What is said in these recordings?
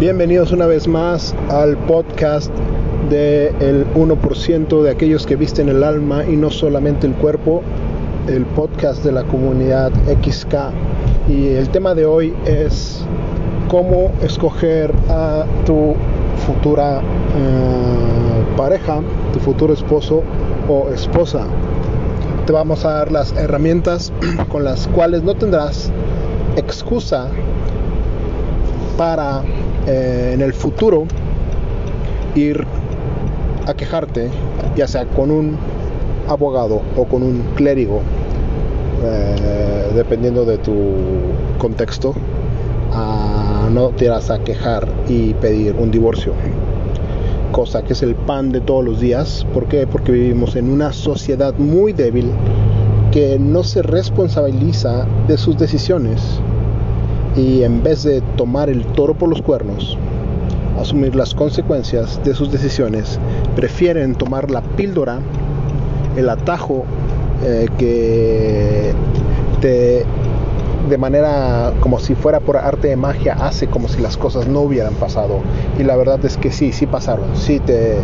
Bienvenidos una vez más al podcast del 1% de aquellos que visten el alma y no solamente el cuerpo, el podcast de la comunidad XK. Y el tema de hoy es cómo escoger a tu futura eh, pareja, tu futuro esposo o esposa. Te vamos a dar las herramientas con las cuales no tendrás excusa para eh, en el futuro ir a quejarte, ya sea con un abogado o con un clérigo, eh, dependiendo de tu contexto, no te irás a quejar y pedir un divorcio. Cosa que es el pan de todos los días. ¿Por qué? Porque vivimos en una sociedad muy débil que no se responsabiliza de sus decisiones y en vez de tomar el toro por los cuernos, asumir las consecuencias de sus decisiones, prefieren tomar la píldora, el atajo eh, que te de manera como si fuera por arte de magia hace como si las cosas no hubieran pasado. Y la verdad es que sí, sí pasaron, sí te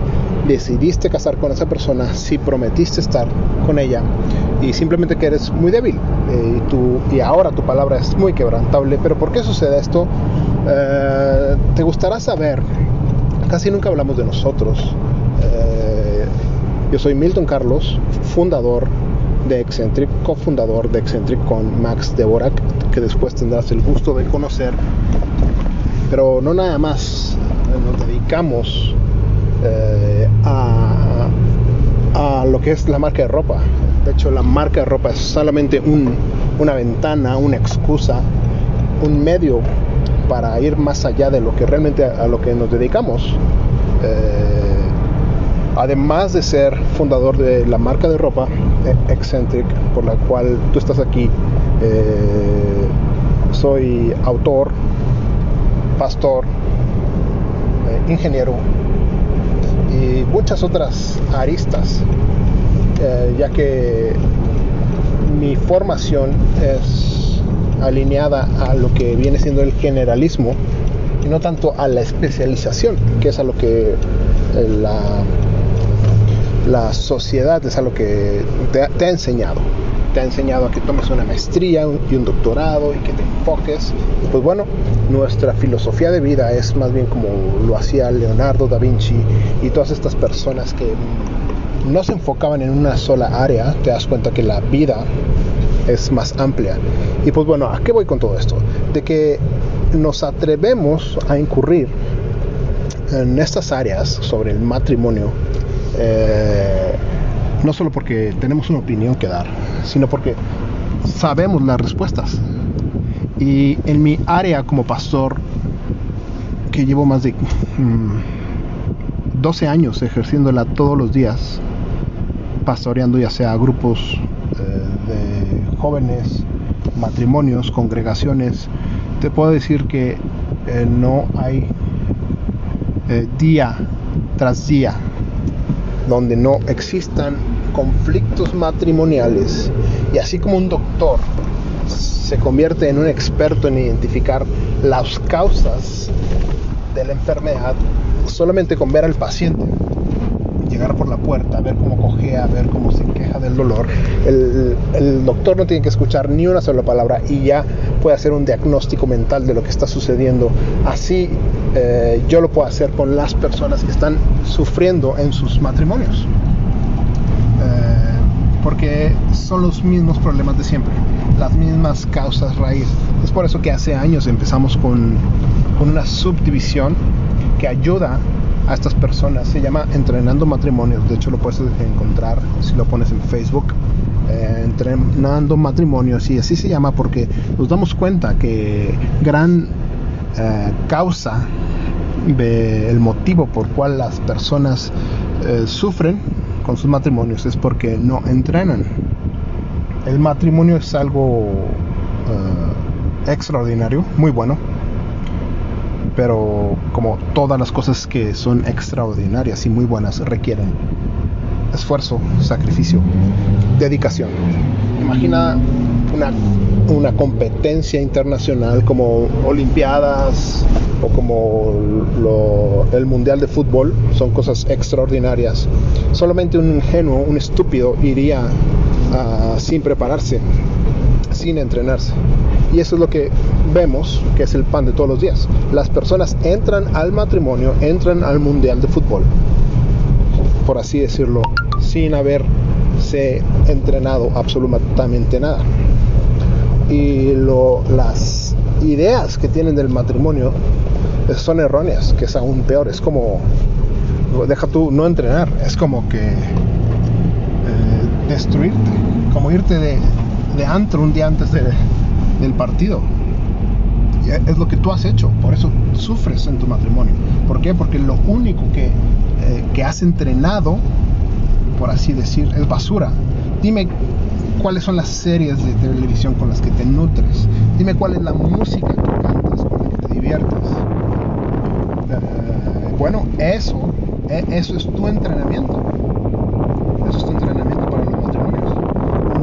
decidiste casar con esa persona, sí prometiste estar con ella y simplemente que eres muy débil eh, y, tú, y ahora tu palabra es muy quebrantable. Pero ¿por qué sucede esto? Eh, te gustará saber, casi nunca hablamos de nosotros. Eh, yo soy Milton Carlos, fundador de Eccentric, cofundador de Eccentric con Max Devorak, que después tendrás el gusto de conocer. Pero no nada más, nos dedicamos a, a lo que es la marca de ropa. De hecho, la marca de ropa es solamente una ventana, una excusa, un medio para ir más allá de lo que realmente a, lo que nos dedicamos. Eh, además de ser fundador de la marca de ropa eh, Eccentric, por la cual tú estás aquí, eh, soy autor, pastor, ingeniero muchas otras aristas eh, ya que mi formación es alineada a lo que viene siendo el generalismo y no tanto a la especialización, que es a lo que eh, la, la sociedad es a lo que te, te, ha enseñado. Te ha enseñado a que tomes una maestría y un doctorado y que te enfoques. Pues bueno, nuestra filosofía de vida es más bien como lo hacía Leonardo da Vinci y todas estas personas que no se enfocaban en una sola área, te das cuenta que la vida es más amplia. Y pues bueno, ¿a qué voy con todo esto? De que nos atrevemos a incurrir en estas áreas sobre el matrimonio, eh, no solo porque tenemos una opinión que dar, sino porque sabemos las respuestas. Y en mi área como pastor, que llevo más de 12 mm, años ejerciéndola todos los días, pastoreando ya sea grupos eh, de jóvenes, matrimonios, congregaciones, te puedo decir que eh, no hay eh, día tras día donde no existan conflictos matrimoniales y así como un doctor se convierte en un experto en identificar las causas de la enfermedad solamente con ver al paciente llegar por la puerta, ver cómo cojea, ver cómo se queja del dolor. El, doctor no tiene que escuchar ni una sola palabra y ya puede hacer un diagnóstico mental de lo que está sucediendo. Así eh, yo lo puedo hacer con las personas que están sufriendo en sus matrimonios. Eh, porque son los mismos problemas de siempre, las mismas causas raíz. Es por eso que hace años empezamos con, con una subdivisión que ayuda a estas personas. Se llama Entrenando Matrimonios. De hecho, lo puedes encontrar si lo pones en Facebook. Eh, entrenando matrimonios y así se llama porque nos damos cuenta que gran eh, causa del motivo por cual las personas eh, sufren con sus matrimonios es porque no entrenan. El matrimonio es algo extraordinario, muy bueno, pero como todas las cosas que son extraordinarias y muy buenas requieren esfuerzo, sacrificio, dedicación. Imagina una, competencia internacional como Olimpiadas o como el Mundial de Fútbol, son cosas extraordinarias. Solamente un ingenuo, un estúpido iría sin prepararse, sin entrenarse. Y eso es lo que vemos que es el pan de todos los días. Las personas entran al matrimonio, entran al mundial de fútbol, por así decirlo, sin haberse entrenado absolutamente nada. Y las ideas que tienen del matrimonio son erróneas, que es aún peor. Es como, deja tú no entrenar, es como que eh, destruirte, como irte de, de antro un día antes de, del partido. Y es lo que tú has hecho, por eso sufres en tu matrimonio. ¿Por qué? Porque lo único que, eh, que has entrenado, por así decir, es basura. Dime cuáles son las series de televisión con las que te nutres. Dime cuál es la música que cantas, con la que te diviertes. Eh, bueno, eso, eh, eso es tu entrenamiento. Eso es tu entrenamiento para los matrimonios.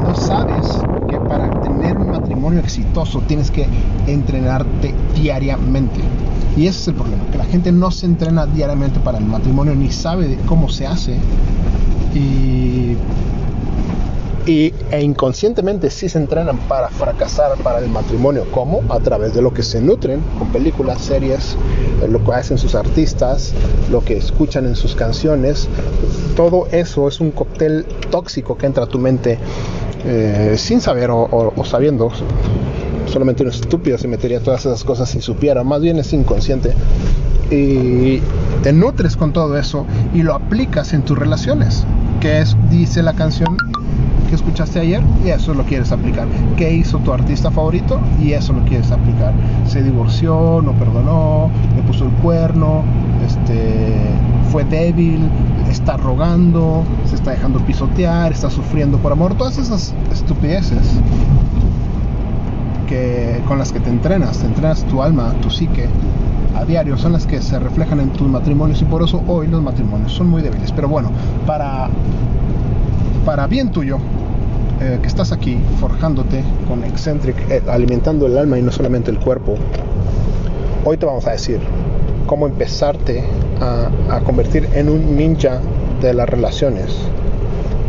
No sabes que para tener un matrimonio exitoso tienes que entrenarte diariamente. Y ese es el problema, que la gente no se entrena diariamente para el matrimonio ni sabe cómo se hace. Y, e inconscientemente sí se entrenan para fracasar para el matrimonio. ¿Cómo? A través de lo que se nutren con películas, series, eh, lo que hacen sus artistas, lo que escuchan en sus canciones. Todo eso es un cóctel tóxico que entra a tu mente eh, sin saber o, sabiendo, solamente un estúpido se metería todas esas cosas si supiera, más bien es inconsciente. Y te nutres con todo eso y lo aplicas en tus relaciones, que es, dice la canción que escuchaste ayer y eso lo quieres aplicar. ¿Qué hizo tu artista favorito? Y eso lo quieres aplicar. Se divorció, no perdonó, le puso el cuerno, este, fue débil, está rogando, se está dejando pisotear, está sufriendo por amor, todas esas estupideces que, con las que te entrenas, te entrenas tu alma, tu psique a diario, son las que se reflejan en tus matrimonios y por eso hoy los matrimonios son muy débiles. Pero bueno, para, para bien tuyo, eh, que estás aquí forjándote con Eccentric, eh, alimentando el alma y no solamente el cuerpo, hoy te vamos a decir cómo empezarte a, convertir en un ninja de las relaciones.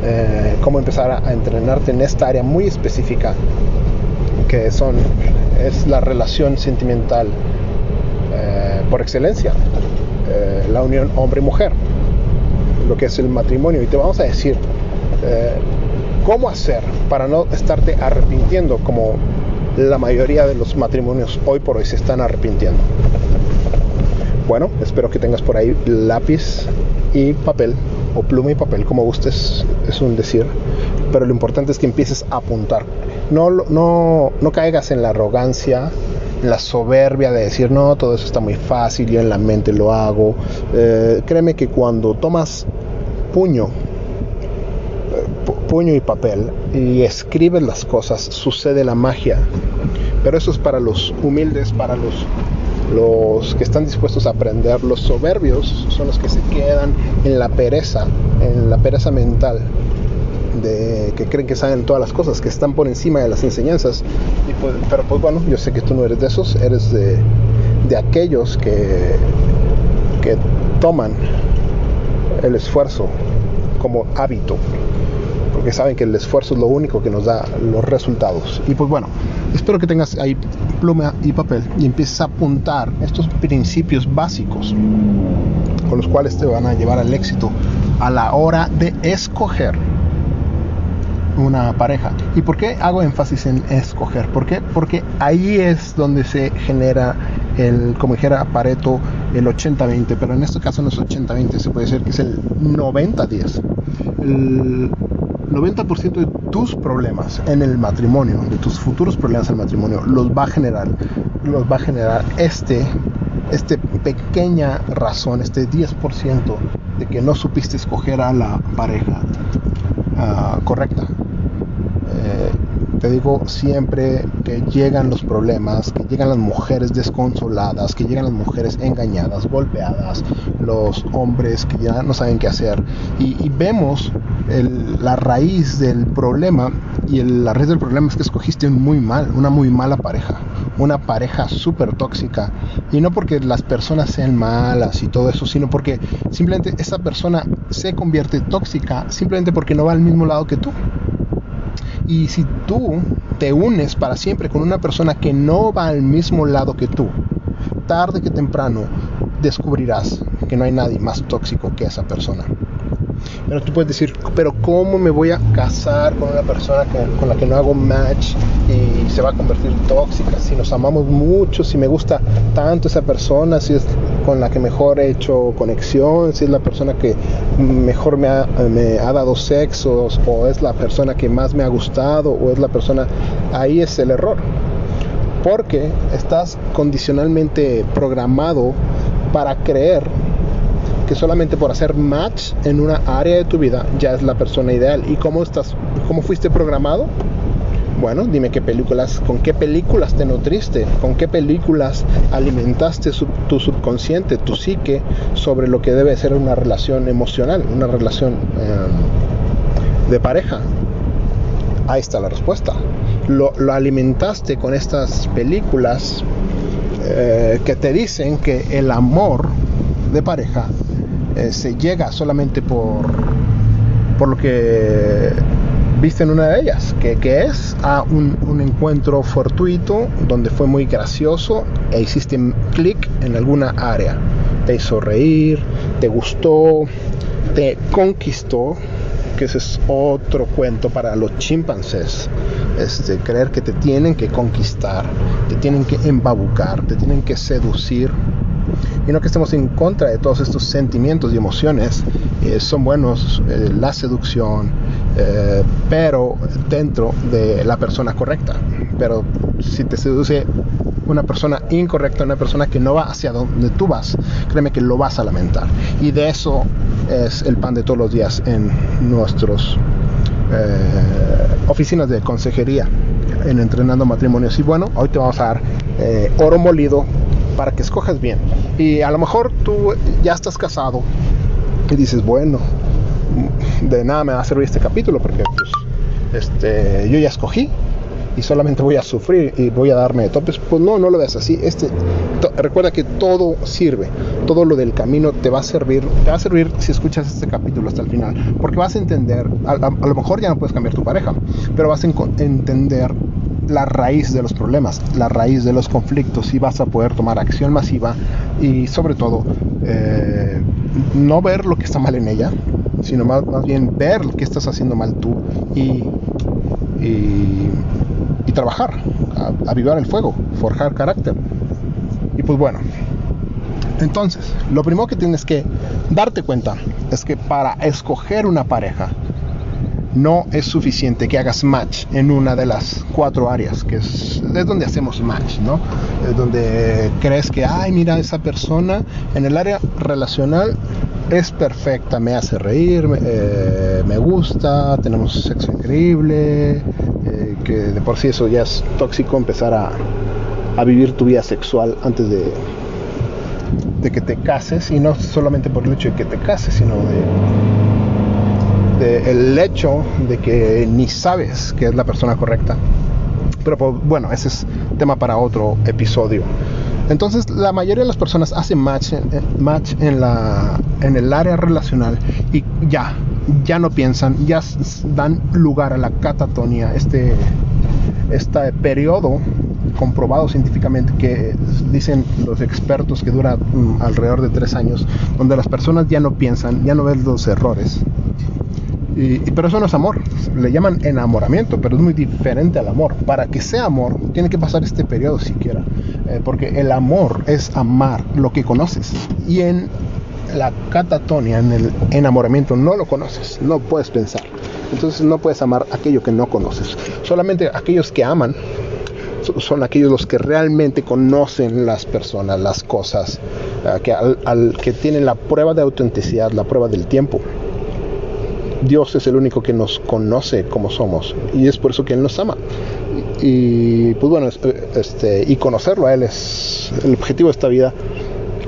Eh, cómo empezar a, entrenarte en esta área muy específica que son es la relación sentimental por excelencia la unión hombre mujer lo que es el matrimonio y te vamos a decir cómo hacer para no estarte arrepintiendo como la mayoría de los matrimonios hoy por hoy se están arrepintiendo bueno, espero que tengas por ahí lápiz y papel, o pluma y papel, como gustes, es un decir. Pero lo importante es que empieces a apuntar. No, no, no caigas en la arrogancia, en la soberbia de decir, no, todo eso está muy fácil, yo en la mente lo hago. Eh, créeme que cuando tomas puño, eh, puño y papel y escribes las cosas, sucede la magia. Pero eso es para los humildes, para los los que están dispuestos a aprender, los soberbios son los que se quedan en la pereza, en la pereza mental, de que creen que saben todas las cosas, que están por encima de las enseñanzas. Pues, pero pues bueno, yo sé que tú no eres de esos, eres de, de aquellos que, que toman el esfuerzo como hábito porque saben que el esfuerzo es lo único que nos da los resultados. Y pues bueno, espero que tengas ahí pluma y papel y empieces a apuntar estos principios básicos con los cuales te van a llevar al éxito a la hora de escoger una pareja. ¿Y por qué hago énfasis en escoger? ¿Por qué? Porque ahí es donde se genera el, como dijera Pareto, el 80-20, pero en este caso no es 80-20, se puede decir que es el 90-10. El 90% de tus problemas en el matrimonio, de tus futuros problemas en el matrimonio, los va a generar, los va a generar este, este pequeña razón, este 10% de que no supiste escoger a la pareja ah, correcta. Eh, te digo siempre que llegan los problemas, que llegan las mujeres desconsoladas, que llegan las mujeres engañadas, golpeadas, los hombres que ya no saben qué hacer. Y, vemos la raíz del problema y la raíz del problema es que escogiste muy mal, una muy mala pareja, una pareja súper tóxica. Y no porque las personas sean malas y todo eso, sino porque simplemente esa persona se convierte tóxica simplemente porque no va al mismo lado que tú. Y si tú te unes para siempre con una persona que no va al mismo lado que tú, tarde que temprano descubrirás que no hay nadie más tóxico que esa persona. Pero tú puedes decir, pero ¿cómo me voy a casar con una persona con la que no hago match y se va a convertir tóxica? Si nos amamos mucho, si me gusta tanto esa persona, si es con la que mejor he hecho conexión, si es la persona que mejor me ha, me ha dado sexos, o es la persona que más me ha gustado, o es la persona... Ahí es el error. Porque estás condicionalmente programado para creer que solamente por hacer match en una área de tu vida ya es la persona ideal. ¿Y cómo estás? ¿Cómo fuiste programado? Bueno, dime qué películas, con qué películas te nutriste, con qué películas alimentaste tu subconsciente, tu psique sobre lo que debe ser una relación emocional, una relación em, de pareja. Ahí está la respuesta. Lo, alimentaste con estas películas eh, que te dicen que el amor de pareja eh, se llega solamente por, por lo que viste en una de ellas, que, es a un, encuentro fortuito donde fue muy gracioso e hiciste clic en alguna área. Te hizo reír, te gustó, te conquistó, que ese es otro cuento para los chimpancés. Este, creer que te tienen que conquistar, te tienen que embabucar, te tienen que seducir y no que estemos en contra de todos estos sentimientos y emociones, eh, son buenos, eh, la seducción, eh, pero dentro de la persona correcta. Pero si te seduce una persona incorrecta, una persona que no va hacia donde tú vas, créeme que lo vas a lamentar. Y de eso es el pan de todos los días en nuestros oficinas de consejería en entrenando matrimonios. Y bueno, hoy te vamos a dar oro molido para que escojas bien. Y a lo mejor tú ya estás casado y dices, bueno, de nada me va a servir este capítulo porque pues, este, yo ya escogí y solamente voy a sufrir y voy a darme topes. Pues no, no lo veas así. Este, recuerda que todo sirve, todo lo del camino te va a servir, te va a servir si escuchas este capítulo hasta el final, porque vas a entender, a lo mejor ya no puedes cambiar tu pareja, pero vas a entender la raíz de los problemas, la raíz de los conflictos y vas a poder tomar acción masiva y sobre todo eh, no ver lo que está mal en ella, sino más, bien ver lo que estás haciendo mal tú y, y, trabajar, avivar el fuego, forjar carácter. Y pues bueno, entonces, lo primero que tienes que darte cuenta es que para escoger una pareja, no es suficiente que hagas match en una de las cuatro áreas, que es, donde hacemos match, ¿no? Es donde crees que, ay, mira, esa persona en el área relacional es perfecta, me hace reír, me, eh, gusta, tenemos sexo increíble, eh, que de por sí eso ya es tóxico empezar a, a vivir tu vida sexual antes de, de que te cases, y no solamente por el hecho de que te cases, sino de el hecho de que ni sabes que es la persona correcta. Pero pues, bueno, ese es tema para otro episodio. Entonces la mayoría de las personas hacen match, eh, match en, la, en el área relacional y ya, ya no piensan, ya dan lugar a la catatonia, este, este periodo comprobado científicamente que dicen los expertos que dura mm, alrededor de tres años, donde las personas ya no piensan, ya no ven los errores, pero eso no es amor, le llaman enamoramiento, pero es muy diferente al amor. Para que sea amor, tiene que pasar este periodo siquiera, eh, porque el amor es amar lo que conoces. Y en la catatonia, en el enamoramiento, no lo conoces, no puedes pensar. Entonces no puedes amar aquello que no conoces. Solamente aquellos que aman son aquellos los que realmente conocen las personas, las cosas, eh, que tienen la prueba de autenticidad, la prueba del tiempo Dios es el único que nos conoce como somos y es por eso que Él nos ama. Y pues bueno, este, y conocerlo a Él es el objetivo de esta vida,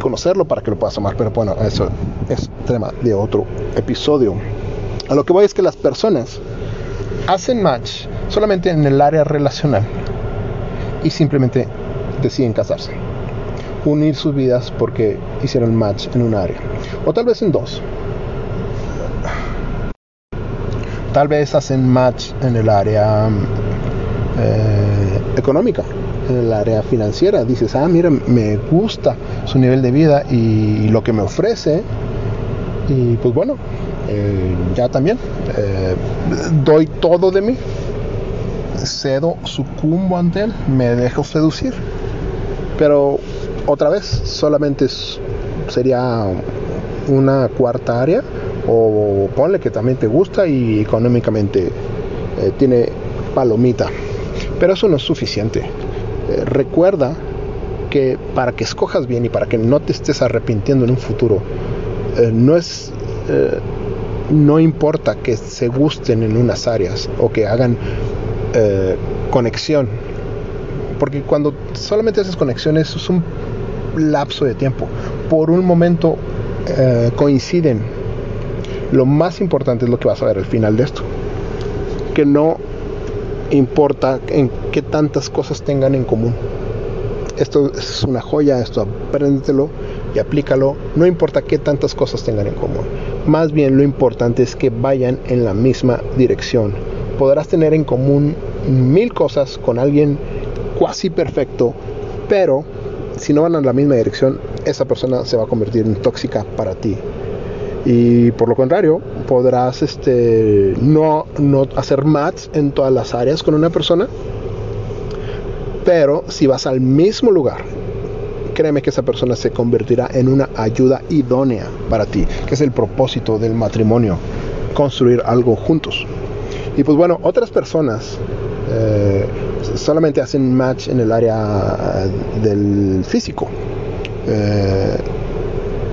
conocerlo para que lo puedas amar. Pero bueno, eso es tema de otro episodio. A lo que voy es que las personas hacen match solamente en el área relacional y simplemente deciden casarse. Unir sus vidas porque hicieron match en un área. O tal vez en dos. Tal vez hacen match en el área eh, económica, en el área financiera. Dices, ah, mira, me gusta su nivel de vida y, lo que me ofrece. Y pues bueno, eh, ya también eh, doy todo de mí cedo, sucumbo ante él, me dejo seducir. Pero otra vez, solamente sería una cuarta área, o ponle que también te gusta y económicamente eh, tiene palomita. Pero eso no es suficiente. Eh, recuerda que para que escojas bien y para que no te estés arrepintiendo en un futuro, eh, no es no importa que se gusten en unas áreas o que hagan conexión. Porque cuando solamente haces conexiones es un lapso de tiempo. Por un momento coinciden. Lo más importante es lo que vas a ver al final de esto. Que no importa en qué tantas cosas tengan en común. Esto es una joya, esto apréndetelo y aplícalo. No importa qué tantas cosas tengan en común. Más bien lo importante es que vayan en la misma dirección podrás tener en común mil cosas con alguien cuasi perfecto, pero si no van en la misma dirección, esa persona se va a convertir en tóxica para ti. Y por lo contrario, podrás este, no, no hacer match en todas las áreas con una persona, pero si vas al mismo lugar, créeme que esa persona se convertirá en una ayuda idónea para ti, que es el propósito del matrimonio, construir algo juntos. Y pues bueno, otras personas eh, solamente hacen match en el área eh, del físico. Eh,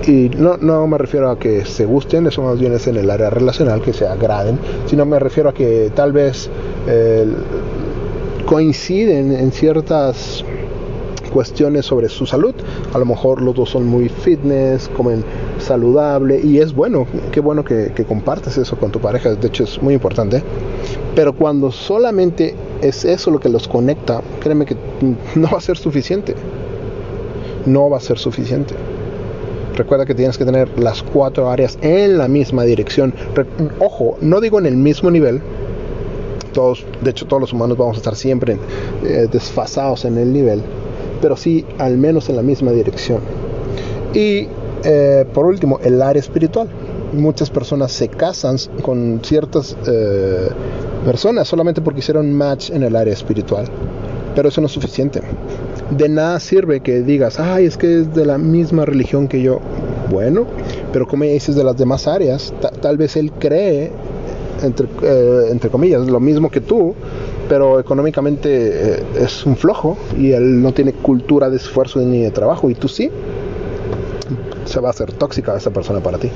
y no, no, me refiero a que se gusten, eso más bien es en el área relacional, que se agraden, sino me refiero a que tal vez coinciden en ciertas cuestiones sobre su salud. A lo mejor los dos son muy fitness, comen saludable y es bueno, qué bueno que, compartes eso con tu pareja, de hecho es muy importante. Pero cuando solamente es eso lo que los conecta, créeme que no va a ser suficiente. No va a ser suficiente. Recuerda que tienes que tener las cuatro áreas en la misma dirección. Ojo, no digo en el mismo nivel. Todos, de hecho, todos los humanos vamos a estar siempre eh, desfasados en el nivel pero sí al menos en la misma dirección. Y eh, por último, el área espiritual. Muchas personas se casan con ciertas eh, personas solamente porque hicieron match en el área espiritual. Pero eso no es suficiente. De nada sirve que digas, ay, es que es de la misma religión que yo. Bueno, pero como dices de las demás áreas, tal vez él cree, entre, eh, entre comillas, lo mismo que tú, pero económicamente eh, es un flojo y él no tiene cultura de esfuerzo ni de trabajo y tú sí, se va a hacer tóxica esa persona para ti.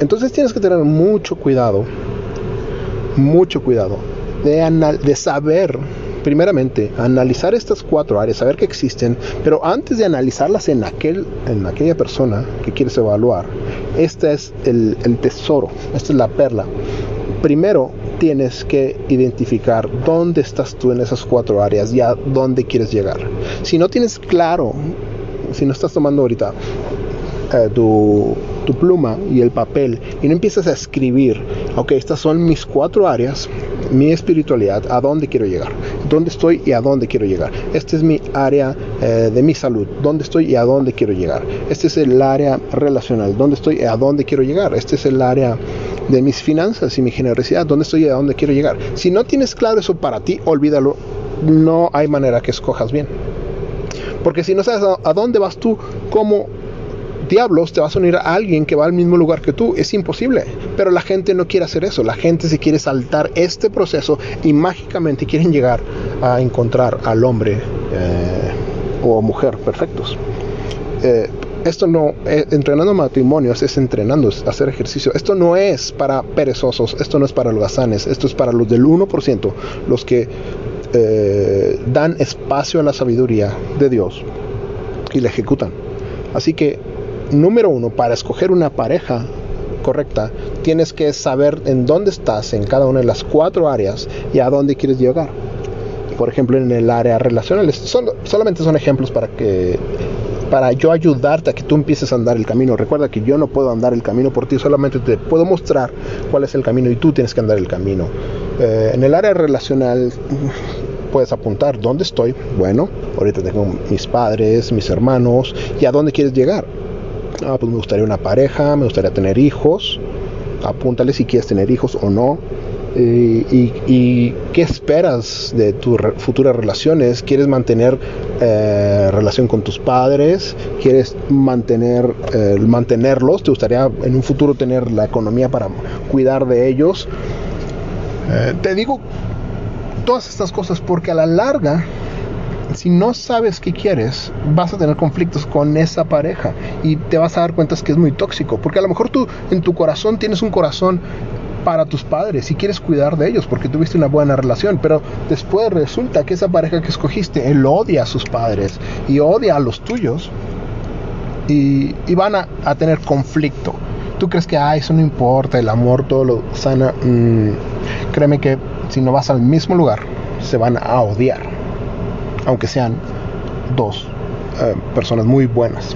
Entonces tienes que tener mucho cuidado, mucho cuidado de, de saber, primeramente, analizar estas cuatro áreas, saber que existen, pero antes de analizarlas en, aquel, en aquella persona que quieres evaluar, este es el, el tesoro, esta es la perla. Primero, tienes que identificar dónde estás tú en esas cuatro áreas y a dónde quieres llegar. Si no tienes claro, si no estás tomando ahorita eh, tu, tu, pluma y el papel y no empiezas a escribir, ok, estas son mis cuatro áreas, mi espiritualidad, a dónde quiero llegar, dónde estoy y a dónde quiero llegar. Este es mi área eh, de mi salud, dónde estoy y a dónde quiero llegar. Este es el área relacional, dónde estoy y a dónde quiero llegar. Este es el área de mis finanzas y mi generosidad, dónde estoy y a dónde quiero llegar. Si no tienes claro eso para ti, olvídalo. No hay manera que escojas bien. Porque si no sabes a, dónde vas tú, ¿cómo diablos te vas a unir a alguien que va al mismo lugar que tú? Es imposible. Pero la gente no quiere hacer eso. La gente se quiere saltar este proceso y mágicamente quieren llegar a encontrar al hombre eh, o mujer perfectos. Eh, esto no, eh, entrenando matrimonios es entrenando, es hacer ejercicio. Esto no es para perezosos, esto no es para holgazanes, esto es para los del 1%, los que dan espacio a la sabiduría de Dios y la ejecutan. Así que, número uno, para escoger una pareja correcta, tienes que saber en dónde estás en cada una de las cuatro áreas y a dónde quieres llegar. Por ejemplo, en el área relacional, solo, solamente son ejemplos para que para yo ayudarte a que tú empieces a andar el camino. Recuerda que yo no puedo andar el camino por ti, solamente te puedo mostrar cuál es el camino y tú tienes que andar el camino. Eh, en el área relacional puedes apuntar dónde estoy. Bueno, ahorita tengo mis padres, mis hermanos, y a dónde quieres llegar. Ah, pues me gustaría una pareja, me gustaría tener hijos. Apúntale si quieres tener hijos o no. y, qué esperas de tus futuras relaciones? ¿Quieres mantener eh, relación con tus padres? ¿Quieres mantener, eh, mantenerlos? ¿Te gustaría en un futuro tener la economía para cuidar de ellos? Eh, te digo todas estas cosas porque a la larga si no sabes qué quieres, vas a tener conflictos con esa pareja y te vas a dar cuenta que es muy tóxico, porque a lo mejor tú en tu corazón tienes un corazón para tus padres y quieres cuidar de ellos porque tuviste una buena relación, pero después resulta que esa pareja que escogiste, él odia a sus padres y odia a los tuyos y, van a, tener conflicto. Tú crees que, ah, eso no importa, el amor todo lo sana. Mm, créeme que si no vas al mismo lugar, se van a odiar aunque sean dos eh, personas muy buenas.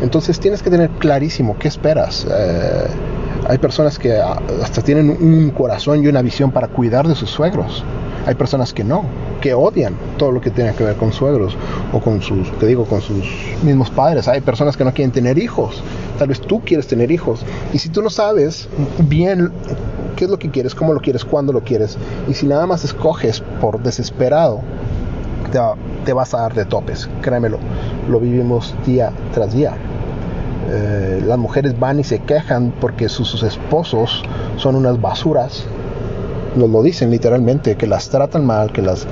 Entonces tienes que tener clarísimo qué esperas. Eh, hay personas que hasta tienen un corazón y una visión para cuidar de sus suegros. Hay personas que no, que odian todo lo que tiene que ver con suegros o con sus, te digo, con sus mismos padres. Hay personas que no quieren tener hijos. Tal vez tú quieres tener hijos. Y si tú no sabes bien qué es lo que quieres, cómo lo quieres, cuándo lo quieres, y si nada más escoges por desesperado te, vas a dar de topes, créemelo, lo vivimos día tras día. Eh, las mujeres van y se quejan porque sus, esposos son unas basuras, nos lo dicen literalmente, que las tratan mal, que las eh,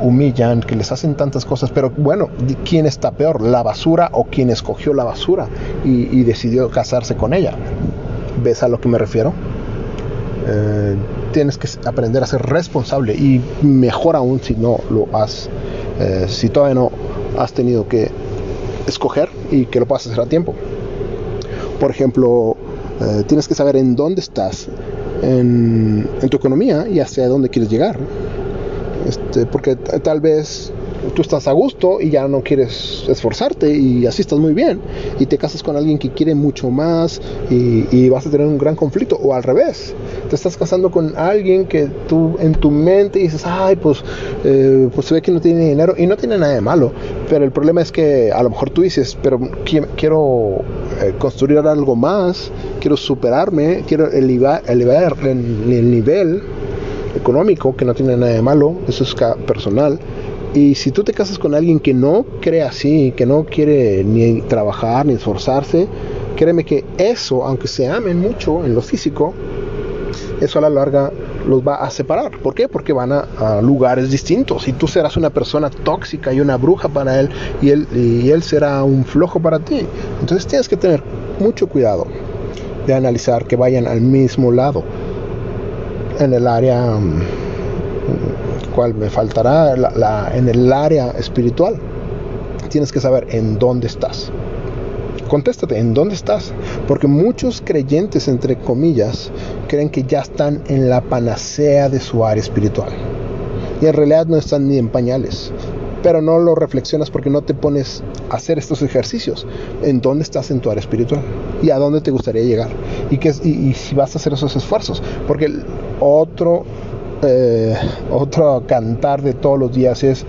humillan, que les hacen tantas cosas, pero bueno, ¿quién está peor? ¿La basura o quien escogió la basura y, decidió casarse con ella? ¿Ves a lo que me refiero? Eh, tienes que aprender a ser responsable y mejor aún si no lo has eh, si todavía no has tenido que escoger y que lo puedas hacer a tiempo. Por ejemplo, eh, tienes que saber en dónde estás en, tu economía y hacia dónde quieres llegar. Este, porque tal vez tú estás a gusto y ya no quieres esforzarte y así estás muy bien y te casas con alguien que quiere mucho más y, vas a tener un gran conflicto o al revés te estás casando con alguien que tú en tu mente dices ay pues eh, pues se ve que no tiene dinero y no tiene nada de malo pero el problema es que a lo mejor tú dices pero quiero eh, construir algo más quiero superarme quiero elevar, elevar el nivel económico que no tiene nada de malo eso es personal y si tú te casas con alguien que no cree así, que no quiere ni trabajar ni esforzarse, créeme que eso, aunque se amen mucho en lo físico, eso a la larga los va a separar. ¿Por qué? Porque van a, lugares distintos y tú serás una persona tóxica y una bruja para él y, él y él será un flojo para ti. Entonces tienes que tener mucho cuidado de analizar que vayan al mismo lado en el área mm, cual me faltará en el área espiritual. Tienes que saber en dónde estás. Contéstate, ¿en dónde estás? Porque muchos creyentes, entre comillas, creen que ya están en la panacea de su área espiritual. Y en realidad no están ni en pañales. Pero no lo reflexionas porque no te pones a hacer estos ejercicios. ¿En dónde estás en tu área espiritual? ¿Y a dónde te gustaría llegar? ¿Y, qué, y, si vas a hacer esos esfuerzos? Porque el otro eh, otro cantar de todos los días es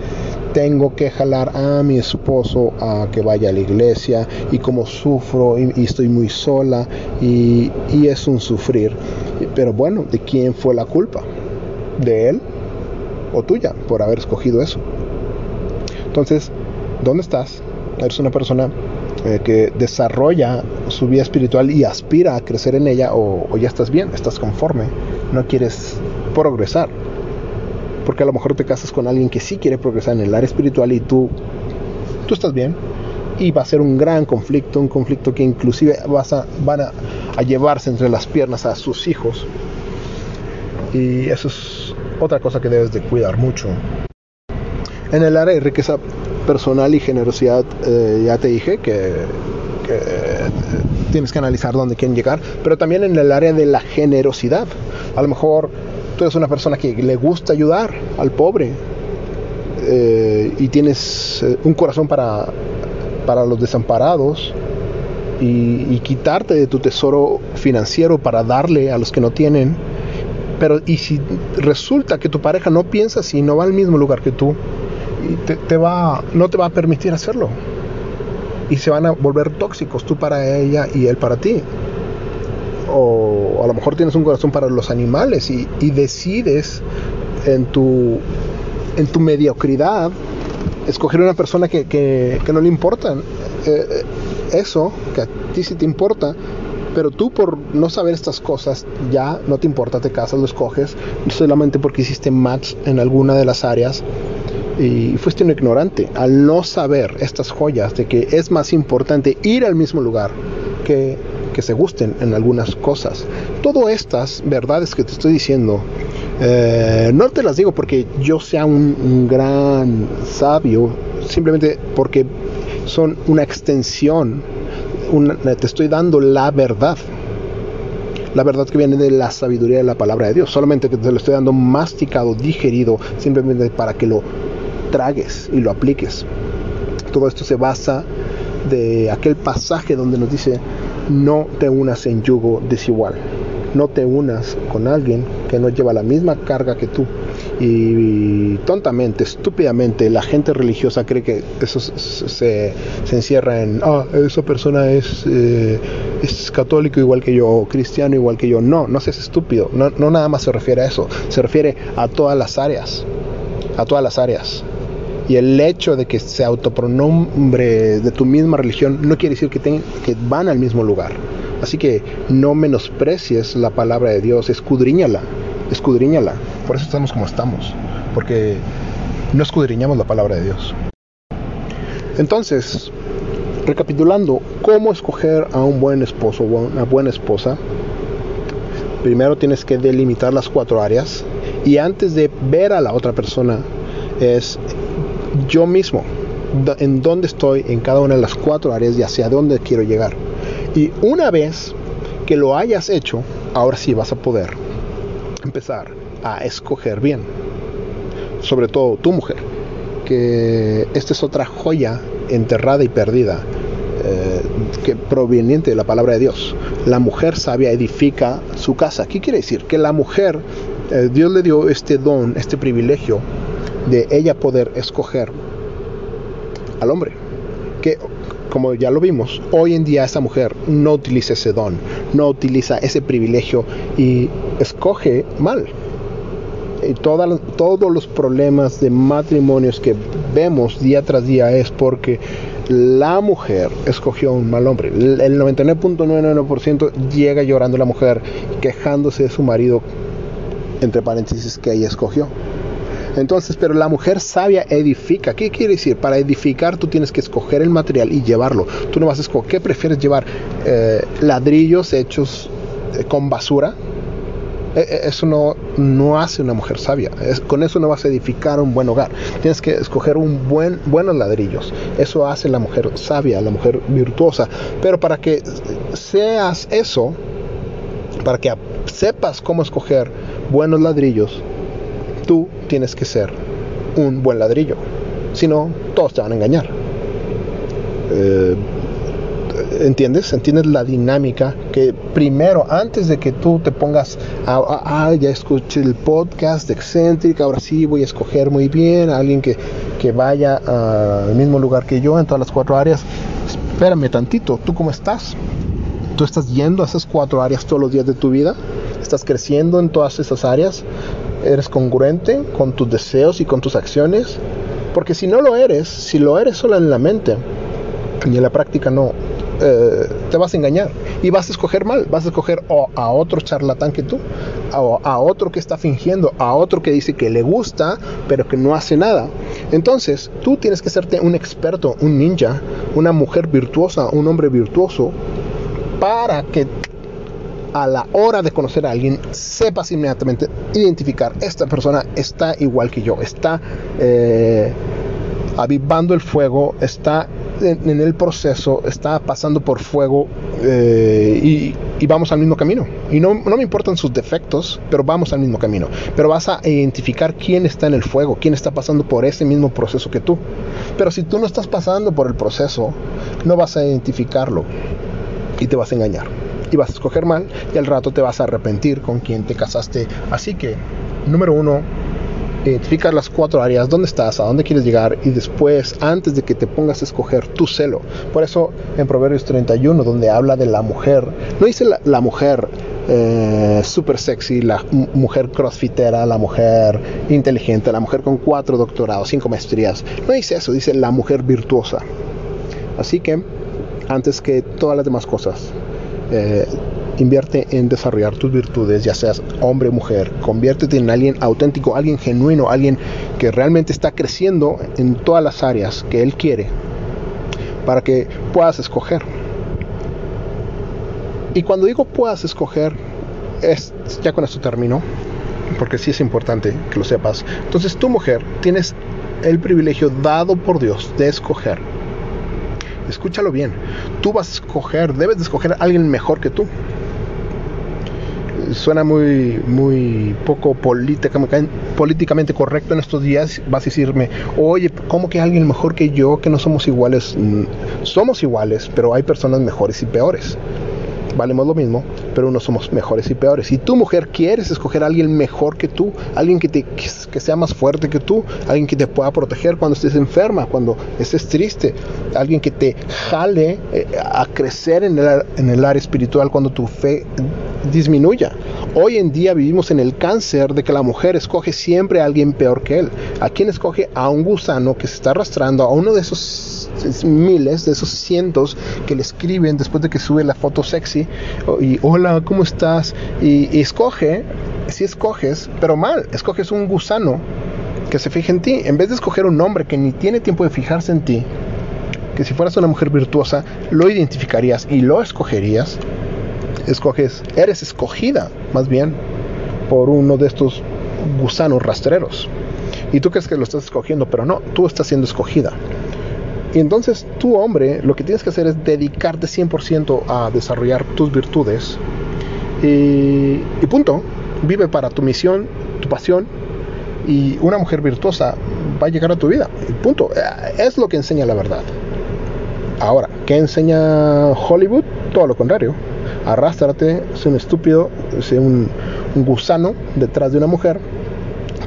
tengo que jalar a mi esposo a que vaya a la iglesia y como sufro y, estoy muy sola y, es un sufrir. Pero bueno, ¿de quién fue la culpa? ¿De él o tuya por haber escogido eso? Entonces, ¿dónde estás? Eres una persona eh, que desarrolla su vida espiritual y aspira a crecer en ella o, o ya estás bien, estás conforme, no quieres progresar. Porque a lo mejor te casas con alguien que sí quiere progresar en el área espiritual y tú, tú estás bien. y va a ser un gran conflicto, un conflicto que inclusive vas a, van a, llevarse entre las piernas a sus hijos. Y eso es otra cosa que debes de cuidar mucho. En el área de riqueza personal y generosidad, eh, ya te dije que, que tienes que analizar dónde quieren llegar, pero también en el área de la generosidad. A lo mejor tú eres una persona que le gusta ayudar al pobre eh, y tienes eh, un corazón para, para los desamparados y, quitarte de tu tesoro financiero para darle a los que no tienen. Pero y si resulta que tu pareja no piensa así, no va al mismo lugar que tú, te, te va, no te va a permitir hacerlo y se van a volver tóxicos tú para ella y él para ti. O a lo mejor tienes un corazón para los animales y, decides en tu, en tu mediocridad escoger una persona que, que, no le importa eh, eso, que a ti sí te importa, pero tú por no saber estas cosas ya no te importa, te casas, lo escoges, solamente porque hiciste match en alguna de las áreas y fuiste un ignorante al no saber estas joyas de que es más importante ir al mismo lugar que, que se gusten en algunas cosas. Todas estas verdades que te estoy diciendo, eh, no te las digo porque yo sea un, gran sabio, simplemente porque son una extensión, te estoy dando la verdad la verdad que viene de la sabiduría de la palabra de Dios, solamente que te lo estoy dando masticado, digerido, simplemente para que lo tragues y lo apliques. Todo esto se basa de aquel pasaje donde nos dice, no te unas en yugo desigual, no te unas con alguien que no lleva la misma carga que tú. Y, tontamente, estúpidamente, la gente religiosa cree que eso se, se encierra en, ah, esa persona es, eh, es católico igual que yo, o cristiano igual que yo. No, no seas estúpido, no, no nada más se refiere a eso, se refiere a todas las áreas, a todas las áreas. Y el hecho de que se autopronombre de tu misma religión no quiere decir que, que van al mismo lugar. Así que no menosprecies la palabra de Dios, escudriñala, escudriñala. Por eso estamos como estamos, porque no escudriñamos la palabra de Dios. Entonces, recapitulando, ¿cómo escoger a un buen esposo o una buena esposa? Primero tienes que delimitar las cuatro áreas y antes de ver a la otra persona es yo mismo, en dónde estoy en cada una de las cuatro áreas y hacia dónde quiero llegar. Y una vez que lo hayas hecho, ahora sí vas a poder empezar a escoger bien. Sobre todo tu mujer, que esta es otra joya enterrada y perdida, eh, que proveniente de la palabra de Dios. La mujer sabia edifica su casa. ¿Qué quiere decir? Que la mujer, eh, Dios le dio este don, este privilegio de ella poder escoger al hombre. Que, como ya lo vimos, hoy en día esa mujer no utiliza ese don, no utiliza ese privilegio y escoge mal. Y todos los problemas de matrimonios que vemos día tras día es porque la mujer escogió un mal hombre. El 99.99% llega llorando la mujer, quejándose de su marido, entre paréntesis, que ella escogió. Entonces, pero la mujer sabia edifica. ¿Qué quiere decir? Para edificar tú tienes que escoger el material y llevarlo. Tú no vas a escoger, ¿qué prefieres llevar? Eh, ladrillos hechos eh, con basura. Eh, eso no, no hace una mujer sabia. Con eso no vas a edificar un buen hogar. Tienes que escoger un buen, buenos ladrillos. Eso hace la mujer sabia, la mujer virtuosa. Pero para que seas eso, para que sepas cómo escoger buenos ladrillos, tú tienes que ser un buen ladrillo. Si no, todos te van a engañar. Eh, ¿Entiendes? ¿Entiendes la dinámica? Que primero, antes de que tú te pongas, ah, ya escuché el podcast de Excéntrica, ahora sí voy a escoger muy bien a alguien que, que vaya al mismo lugar que yo en todas las cuatro áreas. Espérame tantito, ¿tú cómo estás? ¿Tú estás yendo a esas cuatro áreas todos los días de tu vida? ¿Estás creciendo en todas esas áreas? ¿Eres congruente con tus deseos y con tus acciones? Porque si no lo eres, si lo eres solo en la mente y en la práctica no, eh, te vas a engañar y vas a escoger mal, vas a escoger a otro charlatán que tú. a, otro que está fingiendo, a otro que dice que le gusta, pero que no hace nada. Entonces, tú tienes que serte un experto, un ninja, una mujer virtuosa, un hombre virtuoso, para que a la hora de conocer a alguien sepas inmediatamente identificar, esta persona está igual que yo, está eh, avivando el fuego, está en, el proceso, está pasando por fuego eh, y, vamos al mismo camino. Y no, no, me importan sus defectos, pero vamos al mismo camino. Pero vas a identificar quién está en el fuego, quién está pasando por ese mismo proceso que tú. Pero si tú no estás pasando por el proceso, no vas a identificarlo y te vas a engañar. Y vas a escoger mal y al rato te vas a arrepentir con quien te casaste. Así que, número uno, identificar las cuatro áreas, dónde estás, a dónde quieres llegar y después, antes de que te pongas a escoger tu celo. Por eso en Proverbios 31, donde habla de la mujer, no dice la, mujer eh, super sexy, la mujer crossfitera, la mujer inteligente, la mujer con cuatro doctorados, cinco maestrías. No dice eso, dice la mujer virtuosa. Así que, antes que todas las demás cosas, eh, invierte en desarrollar tus virtudes, ya seas hombre o mujer, conviértete en alguien auténtico, alguien genuino, alguien que realmente está creciendo en todas las áreas que Él quiere, para que puedas escoger. Y cuando digo puedas escoger, es, ya con esto termino, porque sí es importante que lo sepas. Entonces tu mujer tienes el privilegio dado por Dios de escoger. Escúchalo bien. Tú vas a escoger, debes de escoger a alguien mejor que tú suena muy, muy poco políticamente correcto en estos días, vas a decirme, oye, ¿cómo que alguien mejor que yo, que no somos iguales? Mm, somos iguales, pero hay personas mejores y peores. Valemos lo mismo, pero unos somos mejores y peores. Si tu mujer quieres escoger a alguien mejor que tú, alguien que, te, que sea más fuerte que tú, alguien que te pueda proteger cuando estés enferma, cuando estés triste, alguien que te jale eh, a crecer en el, en el área espiritual cuando tu fe disminuya. Hoy en día vivimos en el cáncer de que la mujer escoge siempre a alguien peor que él. ¿A quién escoge? A un gusano que se está arrastrando, a uno de esos miles, de esos cientos que le escriben después de que sube la foto sexy y hola, ¿cómo estás? Y, escoge, si escoges, pero mal, escoges un gusano que se fije en ti, en vez de escoger un hombre que ni tiene tiempo de fijarse en ti, que si fueras una mujer virtuosa, lo identificarías y lo escogerías, escoges, eres escogida más bien por uno de estos gusanos rastreros. Y tú crees que lo estás escogiendo, pero no, tú estás siendo escogida. Y entonces tú, hombre, lo que tienes que hacer es dedicarte 100% a desarrollar tus virtudes. Y, punto. Vive para tu misión, tu pasión. Y una mujer virtuosa va a llegar a tu vida. Punto. Es lo que enseña la verdad. Ahora, ¿qué enseña Hollywood? Todo lo contrario arrástrate, sé un estúpido, sé un, gusano detrás de una mujer.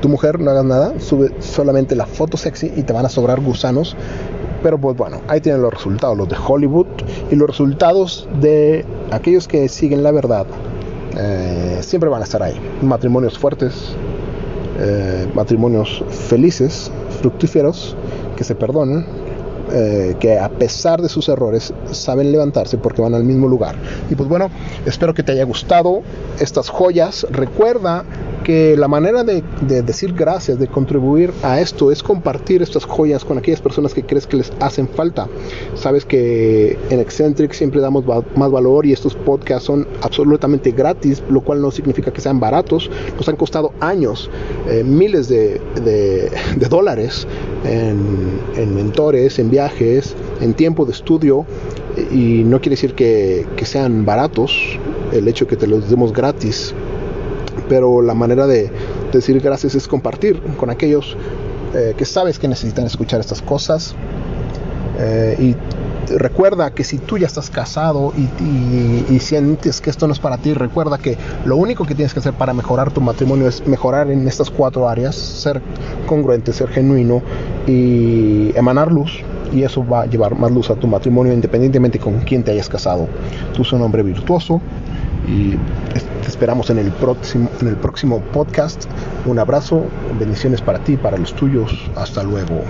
Tu mujer no hagas nada, sube solamente la foto sexy y te van a sobrar gusanos. Pero pues bueno, ahí tienen los resultados, los de Hollywood y los resultados de aquellos que siguen la verdad. Eh, siempre van a estar ahí. Matrimonios fuertes, eh, matrimonios felices, fructíferos, que se perdonan, eh, que a pesar de sus errores saben levantarse porque van al mismo lugar. Y pues bueno, espero que te haya gustado estas joyas. Recuerda que la manera de, decir gracias, de contribuir a esto, es compartir estas joyas con aquellas personas que crees que les hacen falta. Sabes que en Eccentric siempre damos más valor y estos podcasts son absolutamente gratis, lo cual no significa que sean baratos. Nos han costado años, eh, miles de, dólares en, en, mentores, en viajes, en tiempo de estudio y no quiere decir que, que sean baratos el hecho de que te los demos gratis pero la manera de decir gracias es compartir con aquellos eh, que sabes que necesitan escuchar estas cosas. Eh, y recuerda que si tú ya estás casado y, sientes que esto no es para ti, recuerda que lo único que tienes que hacer para mejorar tu matrimonio es mejorar en estas cuatro áreas, ser congruente, ser genuino y emanar luz. Y eso va a llevar más luz a tu matrimonio independientemente con quién te hayas casado. Tú eres un hombre virtuoso, y te esperamos en el próximo, en el próximo podcast. Un abrazo, bendiciones para ti, para los tuyos. Hasta luego.